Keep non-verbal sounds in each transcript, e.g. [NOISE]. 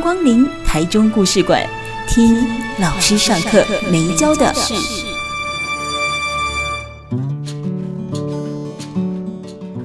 光临台中故事馆，听老师上课没教的事。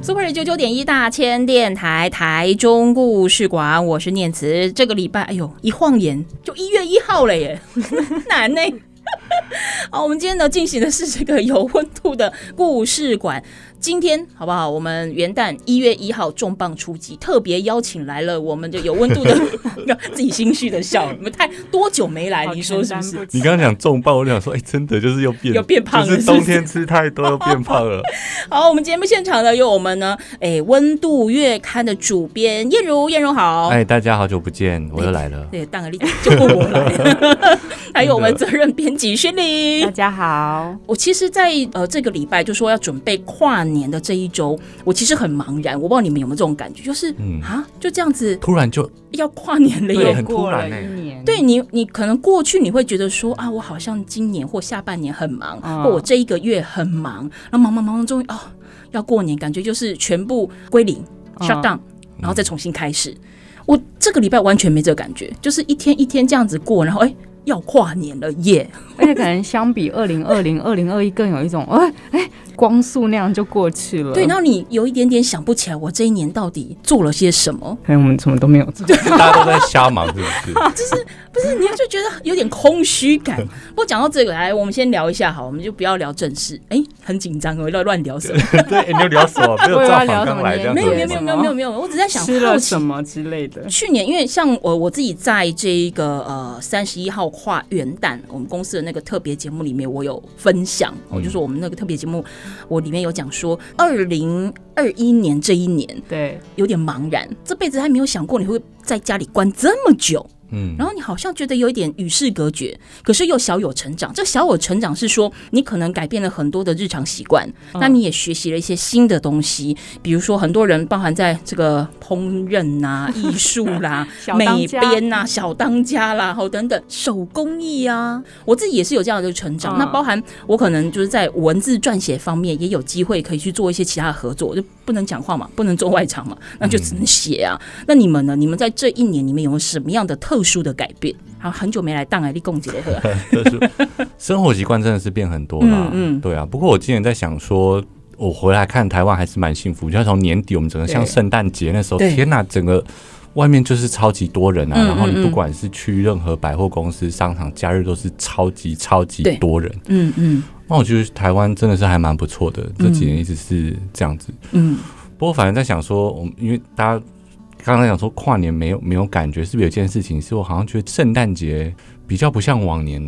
Super 九九点一大千电台台中故事馆，我是念慈。这个礼拜，哎呦，一晃眼就一月一号了耶，[LAUGHS] 难呢。[LAUGHS] 好，我们今天呢进行的是这个有温度的故事馆。今天好不好？我们元旦一月一号重磅出击，特别邀请来了我们的有温度的，[LAUGHS] 自己心虚的笑，你们太多久没来？你说是不是？你刚刚讲重磅，我就想说，哎、欸，真的就是又变，又变胖了，就是冬天吃太多又变胖了。[LAUGHS] 好，我们节目现场呢有我们呢，哎、欸，温度月刊的主编燕如，燕如好，哎，大家好久不见，我又来了。对，当个例子就过我来 [LAUGHS] 还有我们责任编辑薛玲，大家好。我其实在，在呃这个礼拜就说要准备跨年的这一周，我其实很茫然。我不知道你们有没有这种感觉，就是嗯啊，就这样子，突然就要跨年了，耶很突然一年。对你，你可能过去你会觉得说啊，我好像今年或下半年很忙，嗯、或我这一个月很忙，然后忙忙忙忙，终于哦要过年，感觉就是全部归零、嗯、shut down，然后再重新开始。嗯、我这个礼拜完全没这个感觉，就是一天一天这样子过，然后哎。要跨年了耶！而且可能相比二零二零、二零二一更有一种哎哎光速那样就过去了。对，然后你有一点点想不起来，我这一年到底做了些什么？哎我们什么都没有做，[LAUGHS] 大家都在瞎忙，是不是？[LAUGHS] 就是不是？你就觉得有点空虚感。[LAUGHS] 不过讲到这个，来，我们先聊一下好，我们就不要聊正事。哎，很紧张，我要乱聊什么？对，你要聊什么？没有照访刚来这样。没有没有没有没有没有没有，我只在想吃了什么之类的。去年因为像我我自己在这一个呃三十一号跨元旦。我们公司的那个特别节目里面，我有分享，我就是我们那个特别节目，我里面有讲说，二零二一年这一年，对，有点茫然，这辈子还没有想过你会在家里关这么久。嗯，然后你好像觉得有一点与世隔绝，可是又小有成长。这小有成长是说，你可能改变了很多的日常习惯，那你也学习了一些新的东西，比如说很多人包含在这个烹饪啊、艺术啦、[LAUGHS] 美编啊、小当家啦，好等等手工艺啊，我自己也是有这样的成长。那包含我可能就是在文字撰写方面也有机会可以去做一些其他的合作，就不能讲话嘛，不能做外场嘛，那就只能写啊。那你们呢？你们在这一年里面有什么样的特特殊的改变，好，很久没来当哎，你共几的特生活习惯真的是变很多了，嗯，对啊。不过我今年在想说，我回来看台湾还是蛮幸福。就像从年底，我们整个像圣诞节那时候，天哪，整个外面就是超级多人啊。然后你不管是去任何百货公司、商场，假日都是超级超级多人。嗯嗯。那我觉得台湾真的是还蛮不错的，这几年一直是这样子。嗯。不过反正在想说，我们因为大家。刚才讲说跨年没有没有感觉，是不是有件事情是我好像觉得圣诞节比较不像往年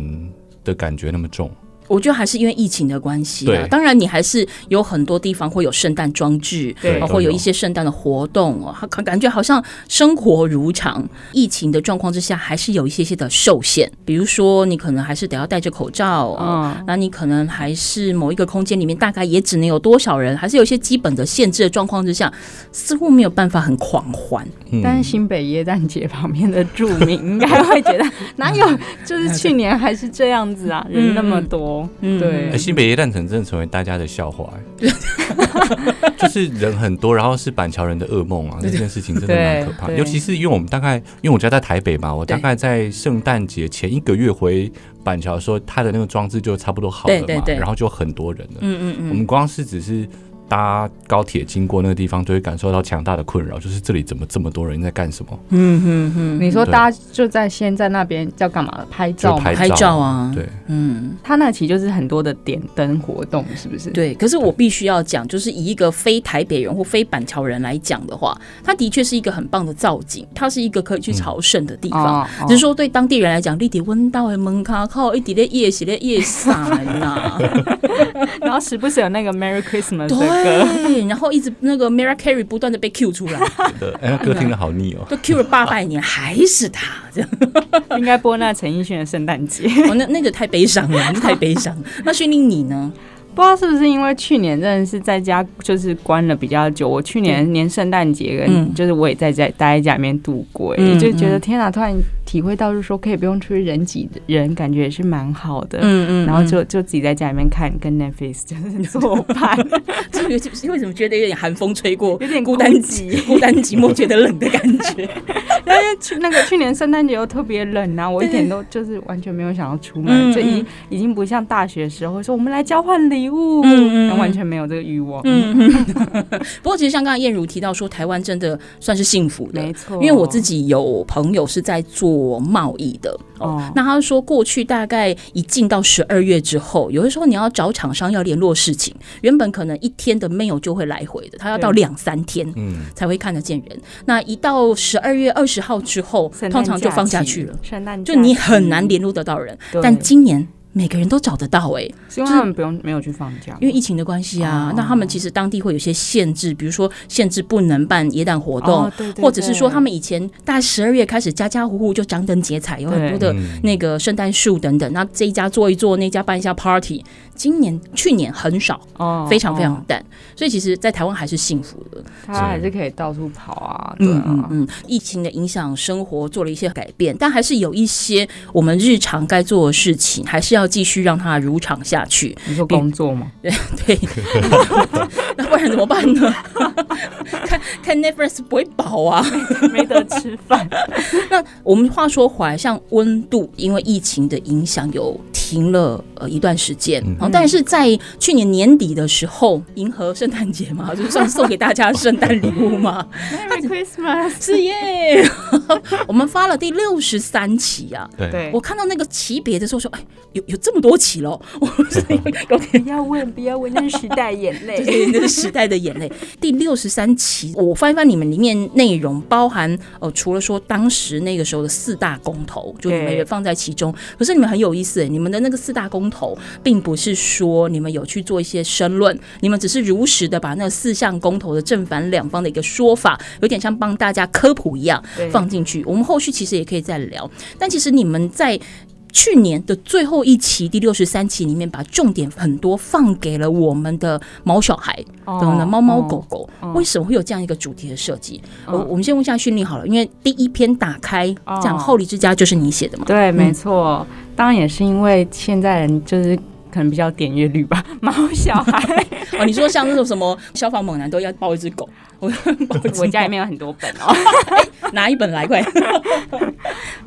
的感觉那么重？我觉得还是因为疫情的关系啊，当然你还是有很多地方会有圣诞装置，对，会有一些圣诞的活动哦，感感觉好像生活如常。疫情的状况之下，还是有一些些的受限，比如说你可能还是得要戴着口罩，嗯，那你可能还是某一个空间里面大概也只能有多少人，还是有一些基本的限制的状况之下，似乎没有办法很狂欢。但是新北耶诞节旁边的住民应该会觉得，[LAUGHS] 哪有就是去年还是这样子啊，人那么多。嗯，对，新北耶诞城真的成为大家的笑话，[LAUGHS] 就是人很多，然后是板桥人的噩梦啊！这件事情真的蛮可怕，尤其是因为我们大概，因为我家在台北嘛，我大概在圣诞节前一个月回板桥的时候，他的那个装置就差不多好了嘛，然后就很多人了。嗯嗯嗯，我们光是只是。搭高铁经过那个地方，就会感受到强大的困扰，就是这里怎么这么多人在干什么？嗯哼哼，你说大家就在先在那边要干嘛？拍照？拍照啊？对，嗯，他那期就是很多的点灯活动，是不是？对。可是我必须要讲，就是以一个非台北人或非板桥人来讲的话，它的确是一个很棒的造景，它是一个可以去朝圣的地方。嗯、只是说对当地人来讲，立体温到的门卡靠一点的夜写的夜伞呐，然后时不时有那个 Merry Christmas。对。歌，然后一直那个 Mariah Carey 不断的被 Q 出来，对，哎，歌听的好腻哦，都 Q 了八百年，还是他这样，应该播那陈奕迅的圣诞节，哦，那那个太悲伤了，太悲伤。那训令你呢？不知道是不是因为去年真的是在家就是关了比较久，我去年年圣诞节跟就是我也在家待在家里面度过，嗯、就觉得天哪，突然体会到就是说可以不用出去人挤人，感觉也是蛮好的。嗯嗯，然后就就自己在家里面看跟 Netflix 就是做饭，[LAUGHS] 就为为什么觉得有点寒风吹过，有点孤单寂孤单寂寞，觉得冷的感觉。[LAUGHS] 因为去那个去年圣诞节又特别冷啊，我一点都就是完全没有想要出门，就已已经不像大学时候说我们来交换礼。礼物，嗯嗯，完全没有这个欲望。嗯嗯。[LAUGHS] 不过，其实像刚刚燕如提到说，台湾真的算是幸福的，没错。因为我自己有朋友是在做贸易的哦，那他说过去大概一进到十二月之后，有的时候你要找厂商要联络事情，原本可能一天的 mail 就会来回的，他要到两三天嗯才会看得见人。那一到十二月二十号之后，通常就放下去了，圣诞就你很难联络得到人。但今年。每个人都找得到哎、欸，是因为他们不用没有去放假，因为疫情的关系啊。哦、那他们其实当地会有些限制，比如说限制不能办耶诞活动，哦、对对对，或者是说他们以前大概十二月开始家家户户就张灯结彩，有很多的那个圣诞树等等。那这一家做一做，那家办一下 party。今年去年很少哦，非常非常淡，所以其实，在台湾还是幸福的，他还是可以到处跑啊。对啊，嗯嗯，疫情的影响，生活做了一些改变，但还是有一些我们日常该做的事情，还是要继续让它如常下去。你说工作吗？对 [LAUGHS] 对，[LAUGHS] 那不然怎么办呢？[LAUGHS] 看看 Netflix 不会饱啊，没得吃饭。那我们话说回来，像温度，因为疫情的影响，有停了呃一段时间。嗯但是在去年年底的时候，迎合圣诞节嘛，就算送给大家圣诞礼物嘛。[LAUGHS] Merry Christmas，是耶！我们发了第六十三期啊。对，我看到那个级别的时候说，哎，有有这么多期喽！我是 [LAUGHS] 有点不要问，不要问，那是时代眼泪，对，那是时代的眼泪。第六十三期，我翻一翻你们里面内容，包含呃，除了说当时那个时候的四大公投，就你们也放在其中。可是你们很有意思，你们的那个四大公投，并不是。说你们有去做一些申论，你们只是如实的把那四项公投的正反两方的一个说法，有点像帮大家科普一样放进去。我们后续其实也可以再聊，但其实你们在去年的最后一期第六十三期里面，把重点很多放给了我们的毛小孩等等的猫猫狗狗。为什么会有这样一个主题的设计？我我们先问一下训练好了，因为第一篇打开讲后里之家就是你写的嘛？对，没错。当然也是因为现在人就是。可能比较点阅率吧，[LAUGHS] 猫小孩。[LAUGHS] 哦，你说像那种什么消防猛男都要抱一只狗，[LAUGHS] 我我家里面有很多本哦，拿一本来？快。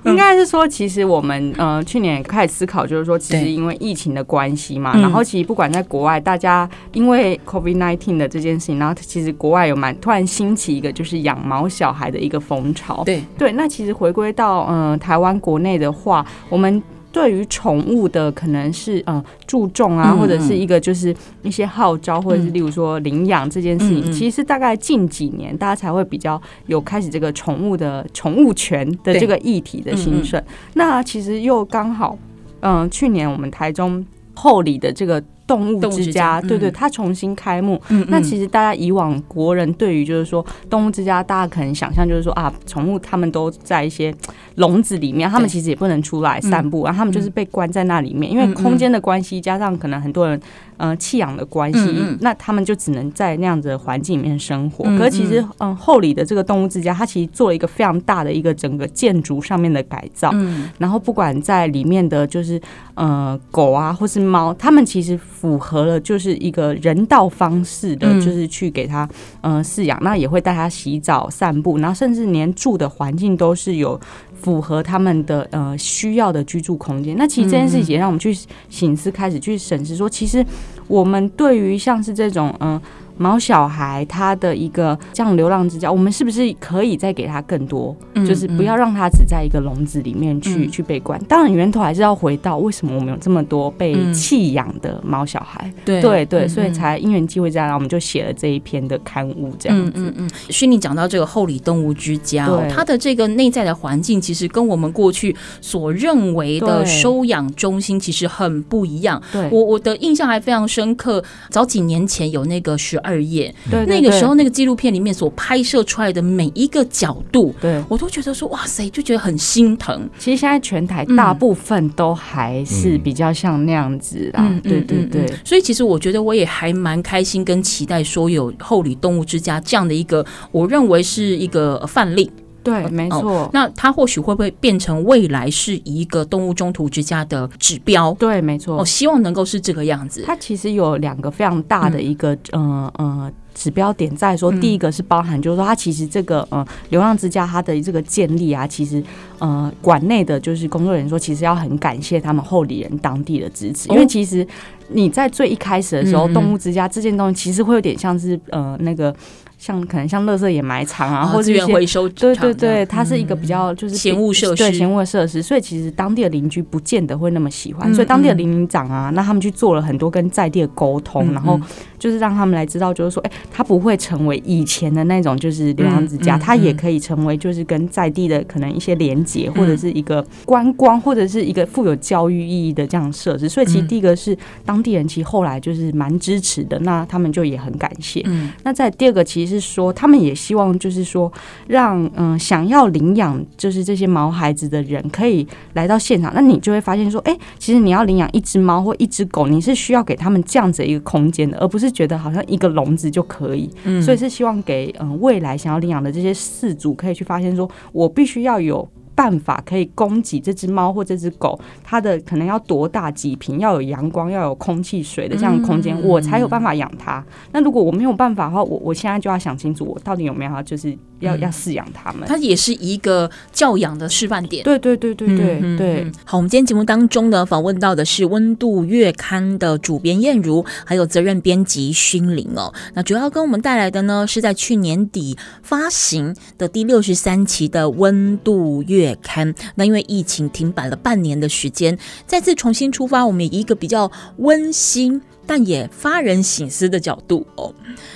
应该是说，其实我们呃去年开始思考，就是说，其实因为疫情的关系嘛，然后其实不管在国外，大家因为 COVID nineteen 的这件事情，然后其实国外有蛮突然兴起一个就是养猫小孩的一个风潮，对。对，那其实回归到呃台湾国内的话，我们。对于宠物的可能是呃注重啊，或者是一个就是一些号召，或者是例如说领养这件事情，其实大概近几年大家才会比较有开始这个宠物的宠物权的这个议题的兴盛。那其实又刚好，嗯，去年我们台中后里的这个。动物之家，对对，它重新开幕。那其实大家以往国人对于就是说动物之家，大家可能想象就是说啊，宠物他们都在一些笼子里面，他们其实也不能出来散步，然后他们就是被关在那里面，因为空间的关系，加上可能很多人呃弃养的关系，那他们就只能在那样子的环境里面生活。可是其实嗯，后里的这个动物之家，它其实做了一个非常大的一个整个建筑上面的改造，然后不管在里面的就是呃狗啊或是猫，他们其实。符合了就是一个人道方式的，就是去给他嗯饲养，那也会带他洗澡、散步，然后甚至连住的环境都是有符合他们的呃需要的居住空间。那其实这件事情也让我们去醒思，开始去审视说，其实我们对于像是这种嗯。毛小孩他的一个这样流浪之家，我们是不是可以再给他更多？嗯、就是不要让他只在一个笼子里面去、嗯、去被关。当然，源头还是要回到为什么我们有这么多被弃养的毛小孩？对、嗯、对对，所以才因缘机会这样，然后我们就写了这一篇的刊物这样子。嗯嗯。虚拟讲到这个后里动物之家，对它的这个内在的环境其实跟我们过去所认为的收养中心其实很不一样。对，我我的印象还非常深刻。早几年前有那个十。二页，对，那个时候那个纪录片里面所拍摄出来的每一个角度，对我都觉得说哇塞，就觉得很心疼。其实现在全台大部分都还是比较像那样子啦，嗯、对对对。所以其实我觉得我也还蛮开心跟期待说有后里动物之家这样的一个，我认为是一个范例。对，没错、哦。那它或许会不会变成未来是一个动物中途之家的指标？对，没错。我、哦、希望能够是这个样子。它其实有两个非常大的一个，嗯呃。呃指标点在说，第一个是包含，就是说，它其实这个呃流浪之家它的这个建立啊，其实呃馆内的就是工作人员说，其实要很感谢他们后里人当地的支持，因为其实你在最一开始的时候，动物之家这件东西其实会有点像是呃那个。像可能像垃圾掩埋场啊，或者资源回收，对对对，它是一个比较就是闲物设施，对闲物设施，所以其实当地的邻居不见得会那么喜欢，所以当地的邻里长啊，那他们去做了很多跟在地的沟通，然后就是让他们来知道，就是说，哎，他不会成为以前的那种就是流浪之家，他也可以成为就是跟在地的可能一些连结，或者是一个观光，或者是一个富有教育意义的这样设置。所以其实第一个是当地人，其实后来就是蛮支持的，那他们就也很感谢。嗯，那在第二个其实。是说，他们也希望，就是说，让嗯想要领养就是这些毛孩子的人可以来到现场。那你就会发现说，哎，其实你要领养一只猫或一只狗，你是需要给他们这样子一个空间的，而不是觉得好像一个笼子就可以。嗯，所以是希望给嗯未来想要领养的这些饲主可以去发现说，我必须要有。办法可以供给这只猫或这只狗，它的可能要多大几平，要有阳光，要有空气、水的这样的空间，我才有办法养它。那如果我没有办法的话，我我现在就要想清楚，我到底有没有就是。要要饲养他们，它也是一个教养的示范点。对对对对对对，对。好，我们今天节目当中呢，访问到的是《温度月刊》的主编燕如，还有责任编辑勋伶哦。那主要跟我们带来的呢，是在去年底发行的第六十三期的《温度月刊》。那因为疫情停摆了半年的时间，再次重新出发，我们以一个比较温馨。但也发人省思的角度哦，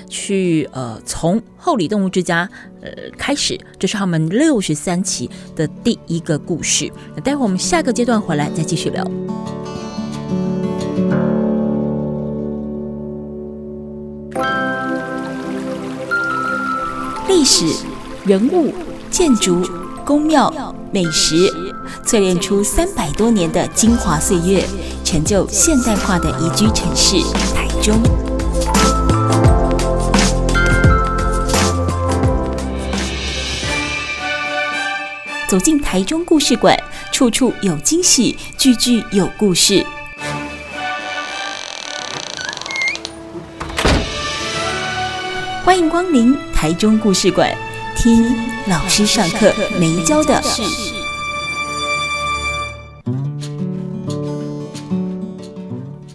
去呃从后里动物之家呃开始，这是他们六十三期的第一个故事。那待会儿我们下个阶段回来再继续聊。历史、人物、建筑、宫庙、美食，淬炼出三百多年的精华岁月。成就现代化的宜居城市台中。走进台中故事馆，处处有惊喜，句句有故事。欢迎光临台中故事馆，听老师上课没教的。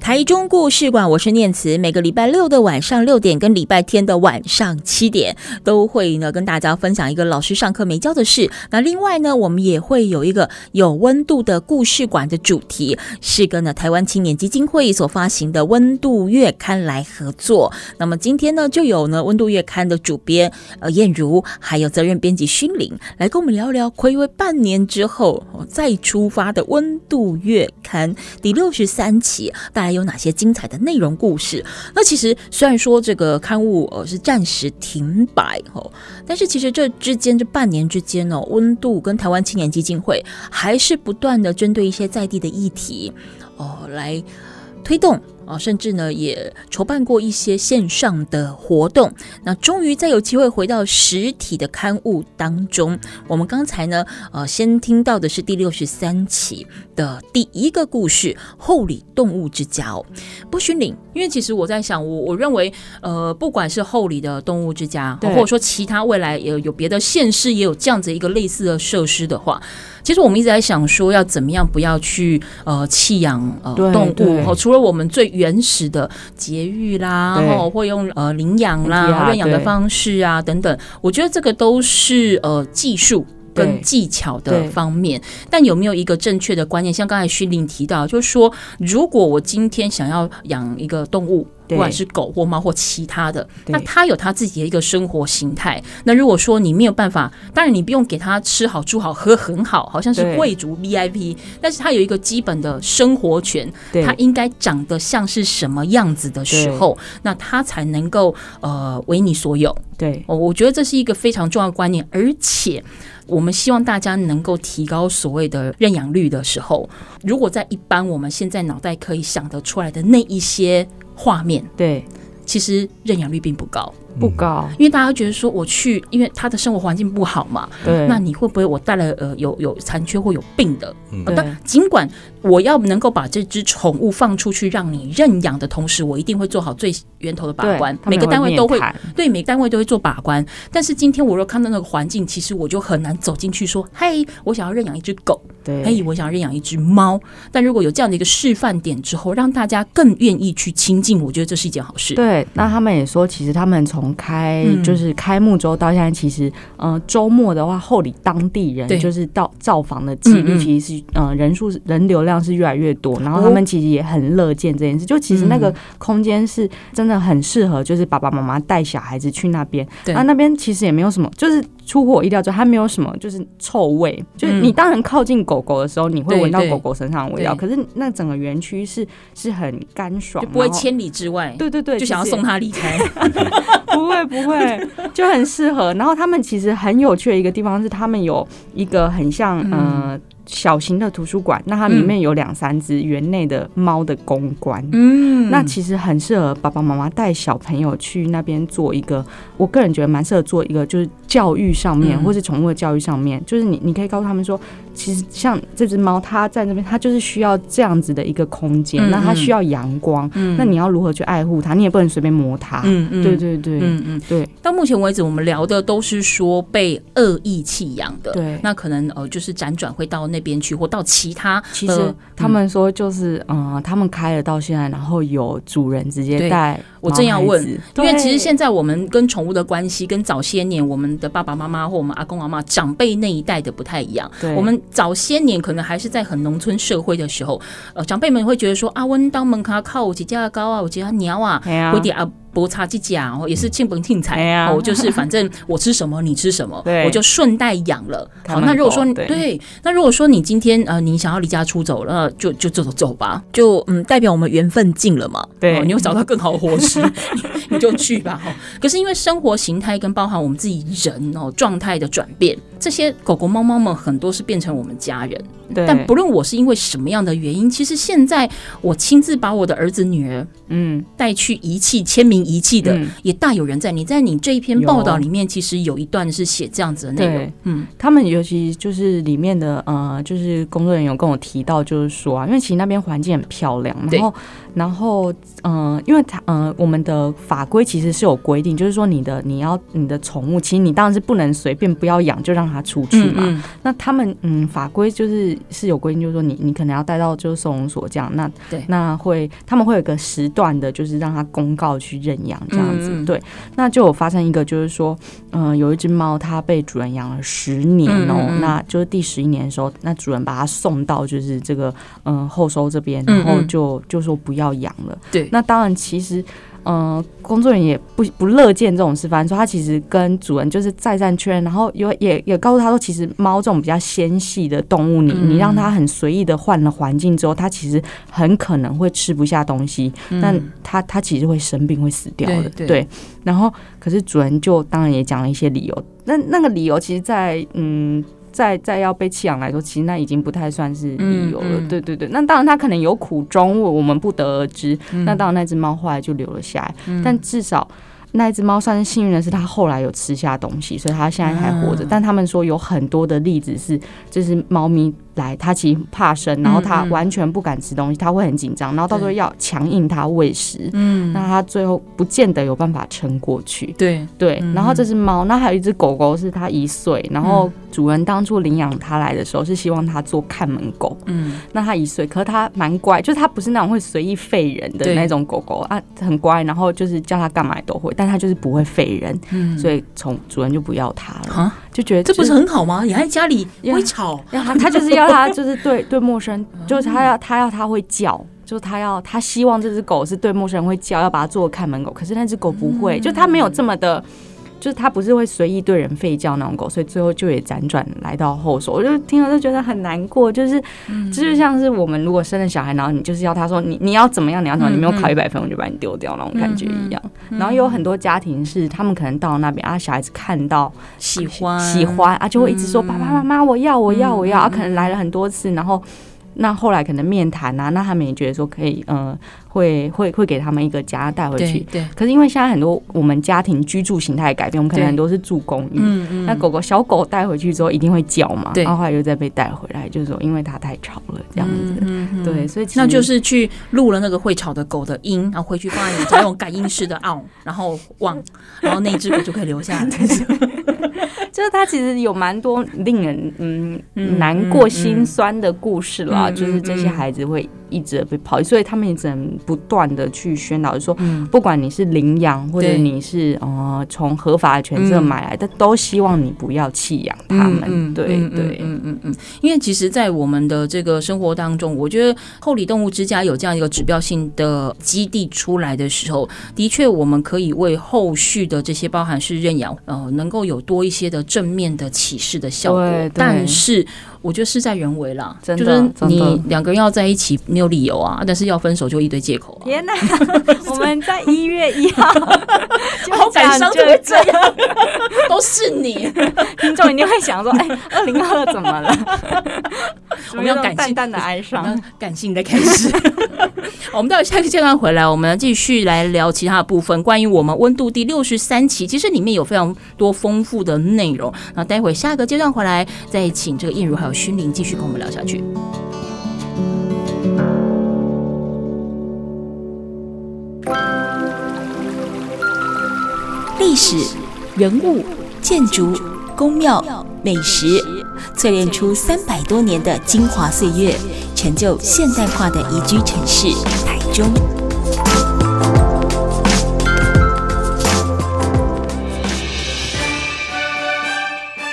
台中故事馆，我是念慈。每个礼拜六的晚上六点，跟礼拜天的晚上七点，都会呢跟大家分享一个老师上课没教的事。那另外呢，我们也会有一个有温度的故事馆的主题，是跟呢台湾青年基金会所发行的《温度月刊》来合作。那么今天呢，就有呢《温度月刊》的主编呃燕如，还有责任编辑勋伶，来跟我们聊聊暌违半年之后再出发的《温度月刊》第六十三期，大家有。哪些精彩的内容故事？那其实虽然说这个刊物呃是暂时停摆哦，但是其实这之间这半年之间呢，温度跟台湾青年基金会还是不断的针对一些在地的议题哦来推动。啊，甚至呢也筹办过一些线上的活动。那终于再有机会回到实体的刊物当中。我们刚才呢，呃，先听到的是第六十三期的第一个故事——厚里动物之家哦。不，许领，因为其实我在想，我我认为，呃，不管是厚里的动物之家，或者说其他未来有有别的县市也有这样子一个类似的设施的话。其实我们一直在想说，要怎么样不要去呃弃养呃动物，除了我们最原始的节育啦，然后会用呃领养啦、认养的方式啊等等，我觉得这个都是呃技术。跟技巧的方面。但有没有一个正确的观念？像刚才徐玲提到，就是说，如果我今天想要养一个动物。不管是狗或猫或其他的，那它有它自己的一个生活形态。那如果说你没有办法，当然你不用给它吃好住好喝很好，好像是贵族 VIP，但是它有一个基本的生活权，它应该长得像是什么样子的时候，那它才能够呃为你所有。对，我觉得这是一个非常重要的观念，而且我们希望大家能够提高所谓的认养率的时候，如果在一般我们现在脑袋可以想得出来的那一些。画面对，其实认养率并不高。不高，因为大家觉得说我去，因为他的生活环境不好嘛。对。那你会不会我带了呃有有残缺或有病的？嗯。但尽管我要能够把这只宠物放出去让你认养的同时，我一定会做好最源头的把关。每个单位都会对每个单位都会做把关。但是今天我若看到那个环境，其实我就很难走进去说：“嘿，我想要认养一只狗。”对。嘿，我想要认养一只猫。但如果有这样的一个示范点之后，让大家更愿意去亲近，我觉得这是一件好事。对。那他们也说，其实他们从从开就是开幕之后到现在，其实呃周末的话，后里当地人就是到造访的几率其实是呃人数人流量是越来越多，然后他们其实也很乐见这件事。就其实那个空间是真的很适合，就是爸爸妈妈带小孩子去那边。那那边其实也没有什么，就是出乎我意料之外，它没有什么就是臭味。就是你当然靠近狗狗的时候，你会闻到狗狗身上的味道。可是那整个园区是是很干爽，就不会千里之外。对对对，就想要送它离开。[LAUGHS] 不会不会，就很适合。然后他们其实很有趣的一个地方是，他们有一个很像呃。小型的图书馆，那它里面有两三只园内的猫的公关，嗯，那其实很适合爸爸妈妈带小朋友去那边做一个，我个人觉得蛮适合做一个，就是教育上面，或是宠物的教育上面，就是你你可以告诉他们说，其实像这只猫，它在那边，它就是需要这样子的一个空间，那它需要阳光，那你要如何去爱护它？你也不能随便摸它，嗯嗯，对对对，嗯嗯。对。到目前为止，我们聊的都是说被恶意弃养的，对，那可能呃就是辗转会到。那边去或到其他，其实他们说就是，嗯，他们开了到现在，然后有主人直接带。我正要问，因为其实现在我们跟宠物的关系，跟早些年我们的爸爸妈妈或我们阿公阿妈长辈那一代的不太一样。我们早些年可能还是在很农村社会的时候，呃，长辈们会觉得说啊，温当门卡靠我几家高啊，我家鸟啊，会点啊。不差几家，也是庆本庆财，哦就是反正我吃什么你吃什么，我就顺带养了。好，那如果说对，那如果说你今天呃你想要离家出走了，就就走走走吧，就嗯代表我们缘分尽了嘛。对，你又找到更好的伙食，[LAUGHS] 你就去吧。哈，可是因为生活形态跟包含我们自己人哦状态的转变，这些狗狗猫猫们很多是变成我们家人。对，但不论我是因为什么样的原因，其实现在我亲自把我的儿子女儿嗯带去遗弃签名。遗弃的也大有人在。你在你这一篇报道里面，其实有一段是写这样子的内容。嗯，他们尤其就是里面的呃，就是工作人员有跟我提到，就是说啊，因为其实那边环境很漂亮，然后然后嗯、呃，因为它嗯、呃，我们的法规其实是有规定，就是说你的你要你的宠物，其实你当然是不能随便不要养就让它出去嘛。嗯嗯，那他们嗯，法规就是是有规定，就是说你你可能要带到就是收容所这样。那对，那会他们会有个时段的，就是让它公告去认。养这样子，嗯、对，那就有发生一个，就是说，嗯、呃，有一只猫，它被主人养了十年哦、那就是第十一年的时候，那主人把它送到就是这个嗯、呃、后收这边，然后就就说不要养了。对，那当然其实。嗯、呃，工作人员也不不乐见这种事发生，说他其实跟主人就是再三确认，然后有也也告诉他说，其实猫这种比较纤细的动物，你你让它很随意的换了环境之后，它其实很可能会吃不下东西，但它它其实会生病会死掉的，对，对。然后可是主人就当然也讲了一些理由，那那个理由其实在，在嗯。再再要被弃养来说，其实那已经不太算是理由了。嗯嗯、对对对，那当然它可能有苦衷，我们不得而知。嗯、那当然那只猫后来就留了下来，嗯、但至少那只猫算是幸运的是，它后来有吃下东西，所以它现在还活着。嗯、但他们说有很多的例子是，就是猫咪来，他其实怕生，然后他完全不敢吃东西，他会很紧张，然后到时候要强硬他喂食，嗯，那他最后不见得有办法撑过去。对。对，然后这只猫，那还有一只狗狗是它一岁，然后主人当初领养它来的时候是希望它做看门狗，嗯，那它一岁，可是它蛮乖，就是它不是那种会随意吠人的那种狗狗啊，很乖，然后就是叫它干嘛都会，但它就是不会吠人，嗯，所以从主人就不要它了。啊，就觉得这不是很好吗？你还在家里会吵，他他就是要他就是对对陌生，就是他要他要他会叫，就是他要他希望这只狗是对陌生人会叫，要把它做看门狗，可是那只狗不会，就它没有这么的。就是它不是会随意对人吠叫那种狗，所以最后就也辗转来到后手。我就听了就觉得很难过，就是这，就像是我们如果生了小孩，然后你就是要他说你你要怎么样，你要怎么样，你没有考一百分，我就把你丢掉那种感觉一样。然后有很多家庭是他们可能到那边啊，小孩子看到喜欢喜欢啊，就会一直说爸爸妈妈我要我要我要啊，可能来了很多次，然后。那后来可能面谈啊，那他们也觉得说可以，呃，会会会给他们一个家带回去。对。可是因为现在很多我们家庭居住形态改变，我们可能很多是住公寓。嗯嗯。那狗狗小狗带回去之后一定会叫嘛？对。然后后来又再被带回来，就是说因为它太吵了这样子。嗯对，所以那就是去录了那个会吵的狗的音，然后回去放在你家用感应式的 on，然后忘，然后那只狗就可以留下来。[LAUGHS] [LAUGHS] 就是它其实有蛮多令人嗯难过心酸的故事啦，就是这些孩子会一直被抛弃，所以他们也只能不断的去宣导，说不管你是领养或者你是呃从合法的犬舍买来的，都希望你不要弃养他们。对对，嗯嗯嗯，因为其实，在我们的这个生活当中，我觉得后里动物之家有这样一个指标性的基地出来的时候，的确我们可以为后续的这些包含是认养呃能够有多一些的。正面的启示的效果，但是我觉得事在人为啦，就是你两个人要在一起没有理由啊，但是要分手就一堆借口。天哪，我们在一月一号，[LAUGHS] 好感伤，就会这样，都是你，听众一定会想说，哎，二零二二怎么了？[LAUGHS] 我们要感性淡的哀伤，感性的开始。[LAUGHS] 我们到下一个阶段回来，我们继续来聊其他的部分，关于我们温度第六十三期，其实里面有非常多丰富的内容。那待会下一个阶段回来，再请这个燕如还有勋伶继续跟我们聊下去。历史、人物、建筑、宫庙、美食，淬炼出三百多年的精华岁月，成就现代化的宜居城市台中。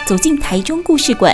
走进台中故事馆，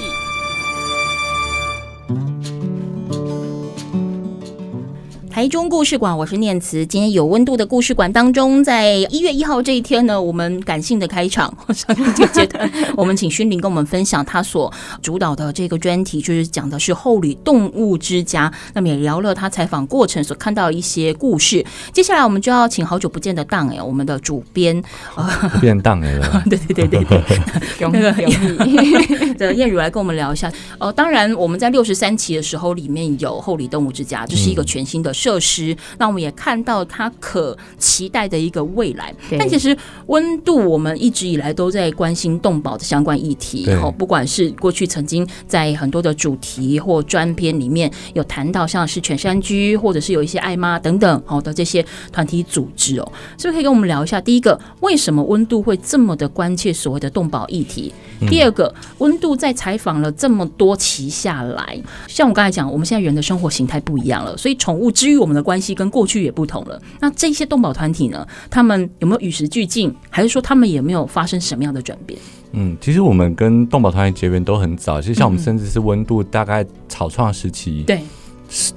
台中故事馆，我是念慈。今天有温度的故事馆当中，在一月一号这一天呢，我们感性的开场。上一个阶段，我们请勋林跟我们分享他所主导的这个专题，就是讲的是后里动物之家。那么也聊了他采访过程所看到一些故事。接下来我们就要请好久不见的档哎，我们的主编 [LAUGHS] 变档哎了。对对对对对，那个的燕如来跟我们聊一下。哦，当然我们在六十三期的时候，里面有后里动物之家，这、就是一个全新的设。设施，那我们也看到它可期待的一个未来。但其实温度，我们一直以来都在关心动保的相关议题。哦，不管是过去曾经在很多的主题或专篇里面有谈到，像是犬山居，或者是有一些爱妈等等好的这些团体组织哦，是不是可以跟我们聊一下？第一个，为什么温度会这么的关切所谓的动保议题？第二个，温度在采访了这么多期下来，像我刚才讲，我们现在人的生活形态不一样了，所以宠物之于我们的关系跟过去也不同了。那这些动保团体呢？他们有没有与时俱进，还是说他们也没有发生什么样的转变？嗯，其实我们跟动保团体结缘都很早，其实像我们甚至是温度大概草创时期，对、嗯，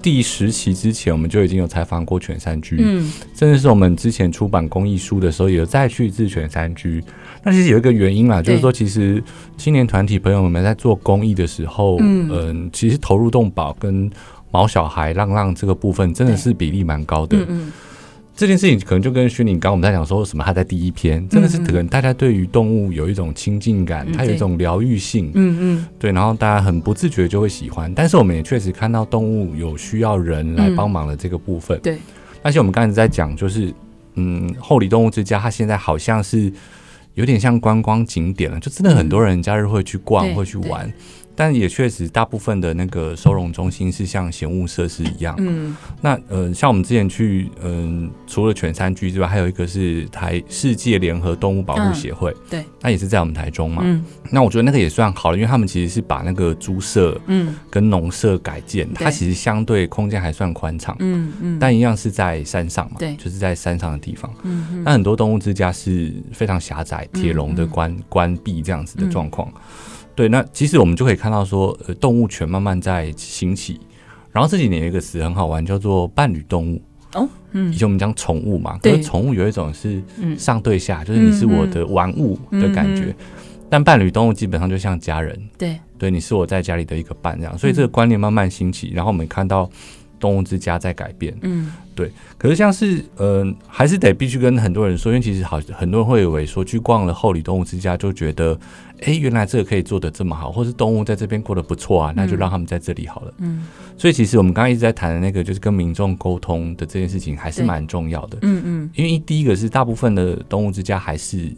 第十期之前我们就已经有采访过全山居，嗯，甚至是我们之前出版公益书的时候，也有再去自全山居。那其实有一个原因啦，就是说，其实青年团体朋友们在做公益的时候，嗯、呃，其实投入动保跟毛小孩、浪浪这个部分，真的是比例蛮高的。嗯嗯。这件事情可能就跟徐宁刚刚我们在讲说什么，他在第一篇真的是可能大家对于动物有一种亲近感，它有一种疗愈性，嗯嗯，对，然后大家很不自觉就会喜欢。但是我们也确实看到动物有需要人来帮忙的这个部分，对。而且我们刚才在讲，就是嗯，厚里动物之家，它现在好像是有点像观光景点了，就真的很多人假日会去逛，会去玩。但也确实，大部分的那个收容中心是像闲物设施一样。嗯，那呃，像我们之前去，嗯、呃，除了犬山居之外，还有一个是台世界联合动物保护协会。嗯、对，那也是在我们台中嘛。嗯，那我觉得那个也算好了，因为他们其实是把那个猪舍，嗯，跟农舍改建，嗯、它其实相对空间还算宽敞。嗯嗯，但一样是在山上嘛，对，就是在山上的地方。嗯嗯，那很多动物之家是非常狭窄，铁笼的关、嗯、关闭这样子的状况。嗯对，那其实我们就可以看到说，呃，动物权慢慢在兴起。然后这几年有一个词很好玩，叫做伴侣动物。哦，嗯，以前我们讲宠物嘛，可是宠物有一种是上对下，就是你是我的玩物的感觉。嗯嗯、但伴侣动物基本上就像家人。对，对，你是我在家里的一个伴这样。所以这个观念慢慢兴起，然后我们看到动物之家在改变。嗯，对。可是像是，呃，还是得必须跟很多人说，因为其实好，很多人会以为说去逛了后里动物之家就觉得。哎，原来这个可以做的这么好，或是动物在这边过得不错啊，那就让他们在这里好了。嗯，所以其实我们刚刚一直在谈的那个，就是跟民众沟通的这件事情，还是蛮重要的。嗯嗯，因为第一个是大部分的动物之家还是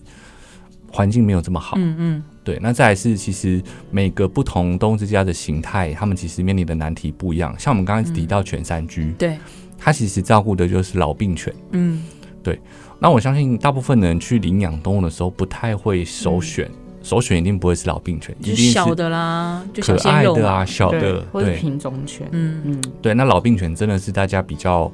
环境没有这么好。嗯嗯，对。那再来是，其实每个不同动物之家的形态，他们其实面临的难题不一样。像我们刚刚提到犬山居，对，它其实照顾的就是老病犬。嗯，对。那我相信大部分的人去领养动物的时候，不太会首选。首选一定不会是老病犬，一定是小的啦，可爱的啊，小的，或者品种犬。嗯嗯，对，那老病犬真的是大家比较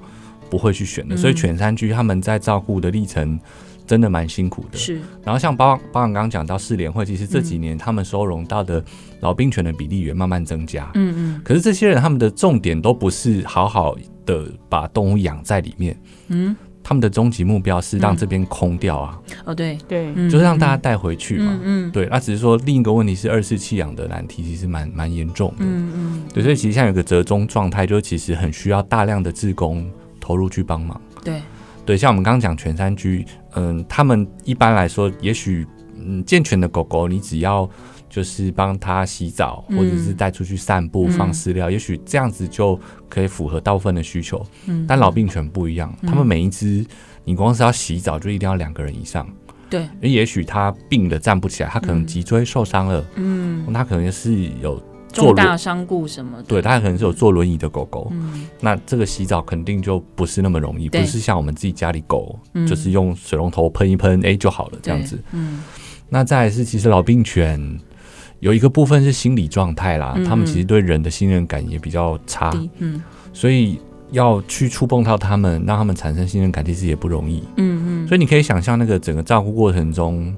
不会去选的，所以犬山居他们在照顾的历程真的蛮辛苦的。是，然后像包包含刚刚讲到四联会，其实这几年他们收容到的老兵犬的比例也慢慢增加。嗯嗯，可是这些人他们的重点都不是好好的把动物养在里面。嗯。他们的终极目标是让这边空掉啊！哦，对对，就是让大家带回去嘛。嗯，对。那只是说另一个问题是二次弃养的难题其实蛮蛮严重的。嗯嗯。对，所以其实像有个折中状态，就是其实很需要大量的志工投入去帮忙。对对，像我们刚刚讲全山居，嗯，他们一般来说，也许嗯健全的狗狗，你只要。就是帮它洗澡，或者是带出去散步、嗯、放饲料，也许这样子就可以符合大部分的需求。嗯，但老病犬不一样，嗯、他们每一只，你光是要洗澡就一定要两个人以上。对，也许他病的站不起来，他可能脊椎受伤了，嗯，他可能是有重大伤故什么的，对，它可能是有坐轮椅的狗狗。嗯，那这个洗澡肯定就不是那么容易，不是像我们自己家里狗，嗯、就是用水龙头喷一喷，哎、欸、就好了这样子。嗯，那再来是其实老病犬。有一个部分是心理状态啦，嗯嗯，他们其实对人的信任感也比较差，嗯，所以要去触碰到他们，让他们产生信任感，其实也不容易，嗯嗯，所以你可以想象那个整个照顾过程中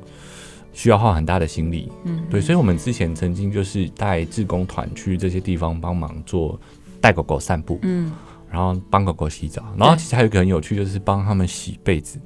需要花很大的心力，嗯，对，所以我们之前曾经就是带志工团去这些地方帮忙做带狗狗散步，嗯，然后帮狗狗洗澡，然后其实还有一个很有趣，就是帮他们洗被子，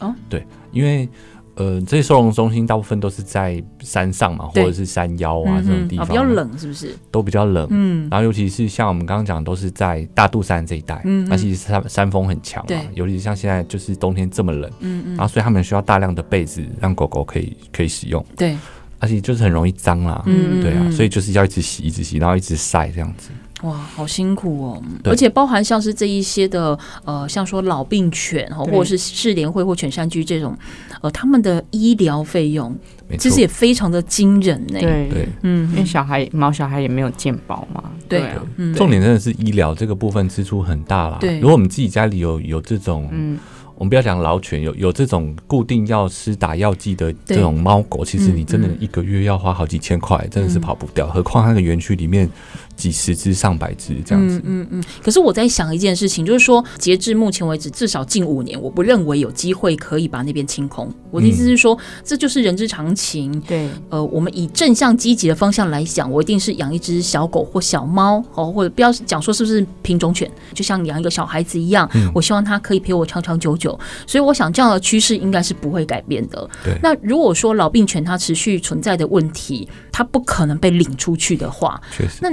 哦，对，因为。呃，这些收容中心大部分都是在山上嘛，或者是山腰啊这种地方，比较冷，是不是？都比较冷，嗯。然后尤其是像我们刚刚讲，都是在大肚山这一带，嗯，那其实山山风很强嘛，尤其是像现在就是冬天这么冷，嗯嗯。然后所以他们需要大量的被子让狗狗可以可以使用，对。而且就是很容易脏啦，嗯，对啊，所以就是要一直洗，一直洗，然后一直晒这样子。哇，好辛苦哦！而且包含像是这一些的，呃，像说老病犬哈，对或者是市联会或犬山居这种，呃，他们的医疗费用其实也非常的惊人呢。对对，嗯，因为小孩毛小孩也没有健保嘛。对啊，嗯、重点真的是医疗这个部分支出很大啦。对，如果我们自己家里有有这种，嗯。我们不要讲老犬，有有这种固定要施打药剂的这种猫狗，其实你真的一个月要花好几千块，嗯、真的是跑不掉。嗯、何况那个园区里面几十只、上百只这样子。嗯嗯嗯。可是我在想一件事情，就是说，截至目前为止，至少近五年，我不认为有机会可以把那边清空。我的意思是说，嗯、这就是人之常情。对。呃，我们以正向积极的方向来讲，我一定是养一只小狗或小猫，哦，或者不要讲说是不是品种犬，就像养一个小孩子一样，嗯、我希望它可以陪我长长久久。所以我想这样的趋势应该是不会改变的。对。那如果说老病犬它持续存在的问题，它不可能被领出去的话，确实。那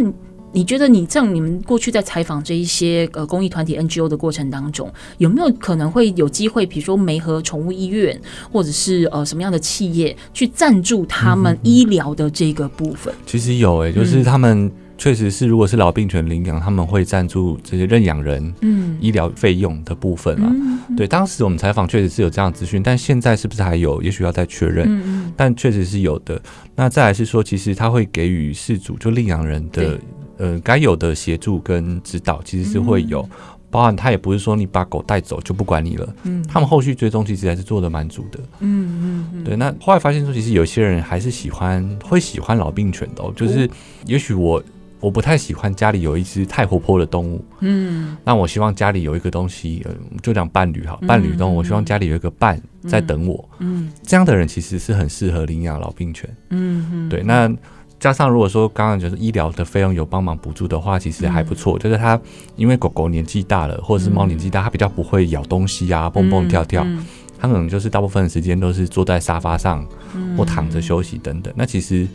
你觉得你像你们过去在采访这一些呃公益团体 NGO 的过程当中，有没有可能会有机会，比如说媒和宠物医院，或者是呃什么样的企业去赞助他们医疗的这个部分？其实有诶、欸，就是他们确实是，如果是老病犬领养，他们会赞助这些认养人嗯医疗费用的部分啊。嗯、对，当时我们采访确实是有这样资讯，但现在是不是还有？也许要再确认。嗯、但确实是有的。那再来是说，其实他会给予事主就领养人的。呃，该有的协助跟指导其实是会有，嗯、包含他也不是说你把狗带走就不管你了，嗯，他们后续追踪其实还是做的蛮足的，嗯嗯嗯，对。那后来发现说，其实有些人还是喜欢会喜欢老病犬的，就是也许我我不太喜欢家里有一只太活泼的动物，嗯，那我希望家里有一个东西，呃，就讲伴侣哈，伴侣动物，我希望家里有一个伴在等我，嗯，这样的人其实是很适合领养老病犬，嗯嗯，对，那。加上如果说刚刚就是医疗的费用有帮忙补助的话，其实还不错。嗯、就是它因为狗狗年纪大了，或者是猫年纪大，它比较不会咬东西啊，蹦蹦跳跳，嗯嗯、它可能就是大部分的时间都是坐在沙发上或躺着休息等等。那其实。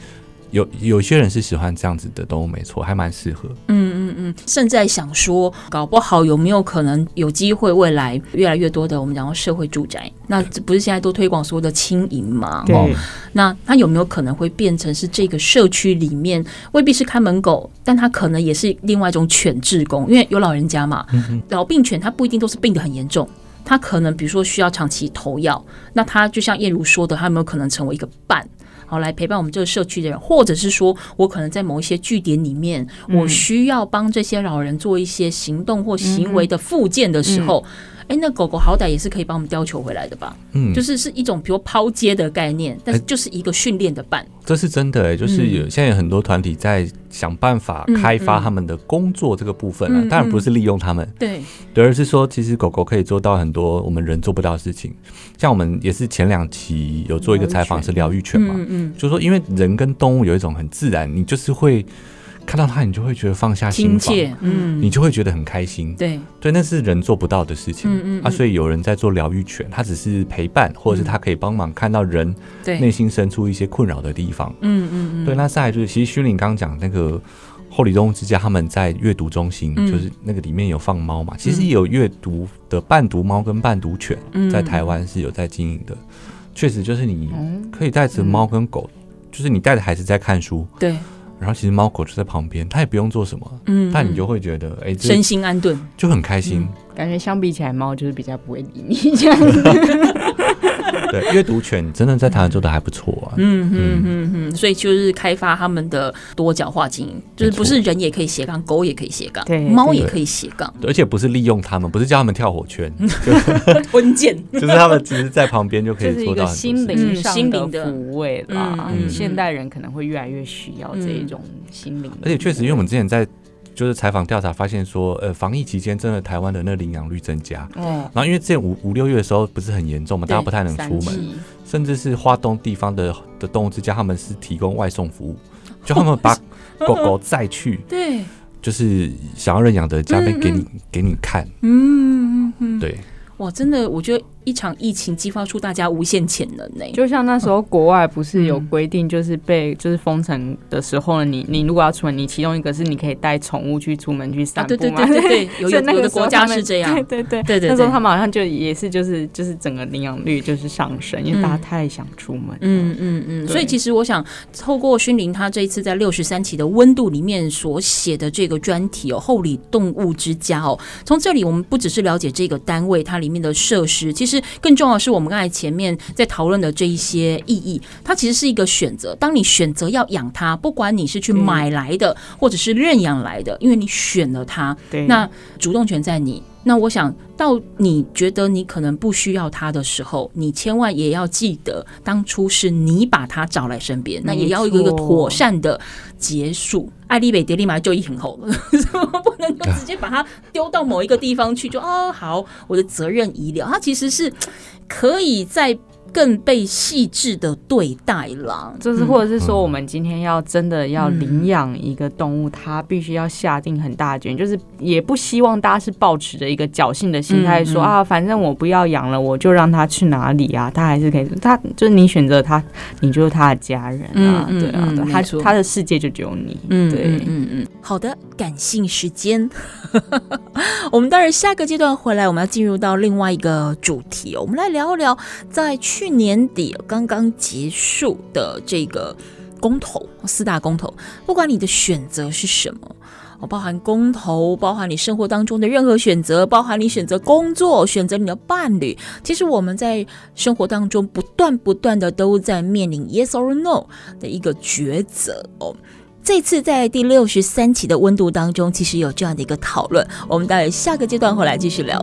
有有些人是喜欢这样子的动物，没错，还蛮适合。嗯嗯嗯，甚至在想说，搞不好有没有可能有机会，未来越来越多的我们讲到社会住宅，那这不是现在都推广所谓的轻盈嘛？对。那它有没有可能会变成是这个社区里面未必是看门狗，但它可能也是另外一种犬志工，因为有老人家嘛，嗯、老病犬它不一定都是病得很严重，它可能比如说需要长期投药，那它就像叶如说的，它有没有可能成为一个伴？好，来陪伴我们这个社区的人，或者是说我可能在某一些据点里面，我需要帮这些老人做一些行动或行为的复健的时候。哎，那狗狗好歹也是可以帮我们叼球回来的吧？嗯，就是是一种比如抛接的概念，但是就是一个训练的伴。这是真的哎，就是有现在有很多团体在想办法开发他们的工作这个部分啊，当然不是利用他们，对，对，而是说其实狗狗可以做到很多我们人做不到的事情。像我们也是前两期有做一个采访是疗愈犬嘛，嗯嗯，就是说因为人跟动物有一种很自然，你就是会。看到它，你就会觉得放下心房，嗯，你就会觉得很开心，对。对，那是人做不到的事情，嗯嗯啊，所以有人在做疗愈犬，他只是陪伴，或者是他可以帮忙看到人内心深处一些困扰的地方，嗯嗯嗯，对，那再来就是，其实徐林刚讲那个后里动物之家，他们在阅读中心，就是那个里面有放猫嘛，其实有阅读的伴读猫跟伴读犬，在台湾是有在经营的，确实就是你可以带着猫跟狗，就是你带着孩子在看书，对。然后其实猫狗就在旁边，它也不用做什么，嗯，但你就会觉得，哎，身心安顿，就很开心。感觉相比起来，猫就是比较不会理你这样子。[LAUGHS] 对，阅读犬真的在台湾做的还不错啊。嗯嗯嗯嗯，所以就是开发他们的多角化经营，就是不是人也可以斜杠，狗也可以斜杠，对，猫也可以斜杠，而且不是利用他们，不是叫他们跳火圈 [LAUGHS] [LAUGHS] [LAUGHS] 就是他们只是在旁边就可以做到心灵心灵的抚慰啦。现代人可能会越来越需要这一种心灵，而且确实，因为我们之前在。就是采访调查发现说，呃，防疫期间真的台湾的那领养率增加。哦。然后因为之前五五六月的时候不是很严重嘛，大家不太能出门，甚至是花东地方的的动物之家，他们是提供外送服务，就他们把狗狗载去，[LAUGHS] 对，就是想要认养的家边给你给你看。嗯嗯嗯。对。哇，真的，我觉得。一场疫情激发出大家无限潜能呢，就像那时候国外不是有规定，就是被就是封城的时候呢，你你如果要出门，你其中一个是你可以带宠物去出门去散步嘛？对对对 [LAUGHS] 对，有有的国家是这样，[LAUGHS] 对对对对对。那时候他们好像就也是就是就是整个领养率就是上升，因为大家太想出门。嗯嗯嗯。所以其实我想透过薰伶他这一次在六十三期的温度里面所写的这个专题哦，厚里动物之家哦，从这里我们不只是了解这个单位它里面的设施，其实更重要的是我。们刚才前面在讨论的这一些意义，它其实是一个选择。当你选择要养它，不管你是去买来的，或者是认养来的，因为你选了它，那主动权在你。那我想到你觉得你可能不需要他的时候，你千万也要记得，当初是你把他找来身边，那也要有一个妥善的结束。爱丽贝蝶立马就一很后了，[LAUGHS] 不能够直接把它丢到某一个地方去，就哦好，我的责任已了。他其实是。可以在更被细致的对待了。就是或者是说，我们今天要真的要领养一个动物，它必须要下定很大的决心，就是也不希望大家是抱持着一个侥幸的心态说啊，反正我不要养了，我就让它去哪里啊，它还是可以。它就是你选择它，你就是它的家人啊，对啊，它它的世界就只有你。嗯，对，嗯嗯。好的，感性时间。[LAUGHS] 我们待会下个阶段回来，我们要进入到另外一个主题，我们来聊一聊在去去年底刚刚结束的这个公投，四大公投。不管你的选择是什么，哦，包含公投，包含你生活当中的任何选择，包含你选择工作、选择你的伴侣。其实我们在生活当中不断不断的都在面临 yes or no 的一个抉择哦。这次在第六十三期的温度当中，其实有这样的一个讨论，我们待下个阶段回来继续聊。